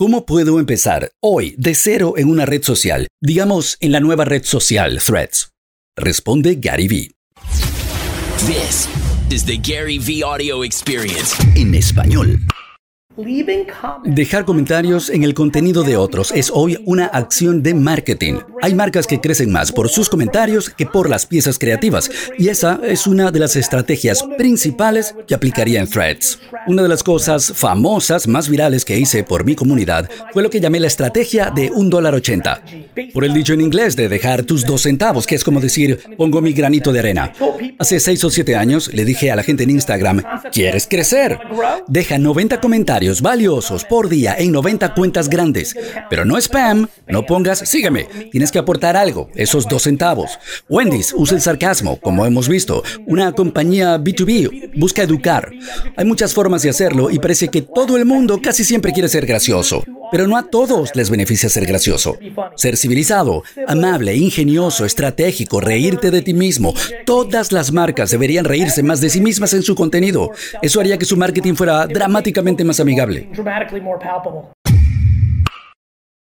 ¿Cómo puedo empezar hoy de cero en una red social? Digamos en la nueva red social Threads. Responde Gary Vee. This is the Gary V Audio Experience. En español. Dejar comentarios en el contenido de otros es hoy una acción de marketing. Hay marcas que crecen más por sus comentarios que por las piezas creativas, y esa es una de las estrategias principales que aplicaría en Threads. Una de las cosas famosas más virales que hice por mi comunidad fue lo que llamé la estrategia de un dólar ochenta. Por el dicho en inglés de dejar tus dos centavos, que es como decir, pongo mi granito de arena. Hace seis o siete años le dije a la gente en Instagram, ¿quieres crecer? Deja 90 comentarios valiosos por día en 90 cuentas grandes. Pero no spam, no pongas sígueme. Tienes que aportar algo, esos dos centavos. Wendy's usa el sarcasmo, como hemos visto. Una compañía B2B busca educar. Hay muchas formas de hacerlo y parece que todo el mundo casi siempre quiere ser gracioso. Pero no a todos les beneficia ser gracioso. Ser civilizado, amable, ingenioso, estratégico, reírte de ti mismo. Todas las marcas deberían reírse más de sí mismas en su contenido. Eso haría que su marketing fuera dramáticamente más amigable.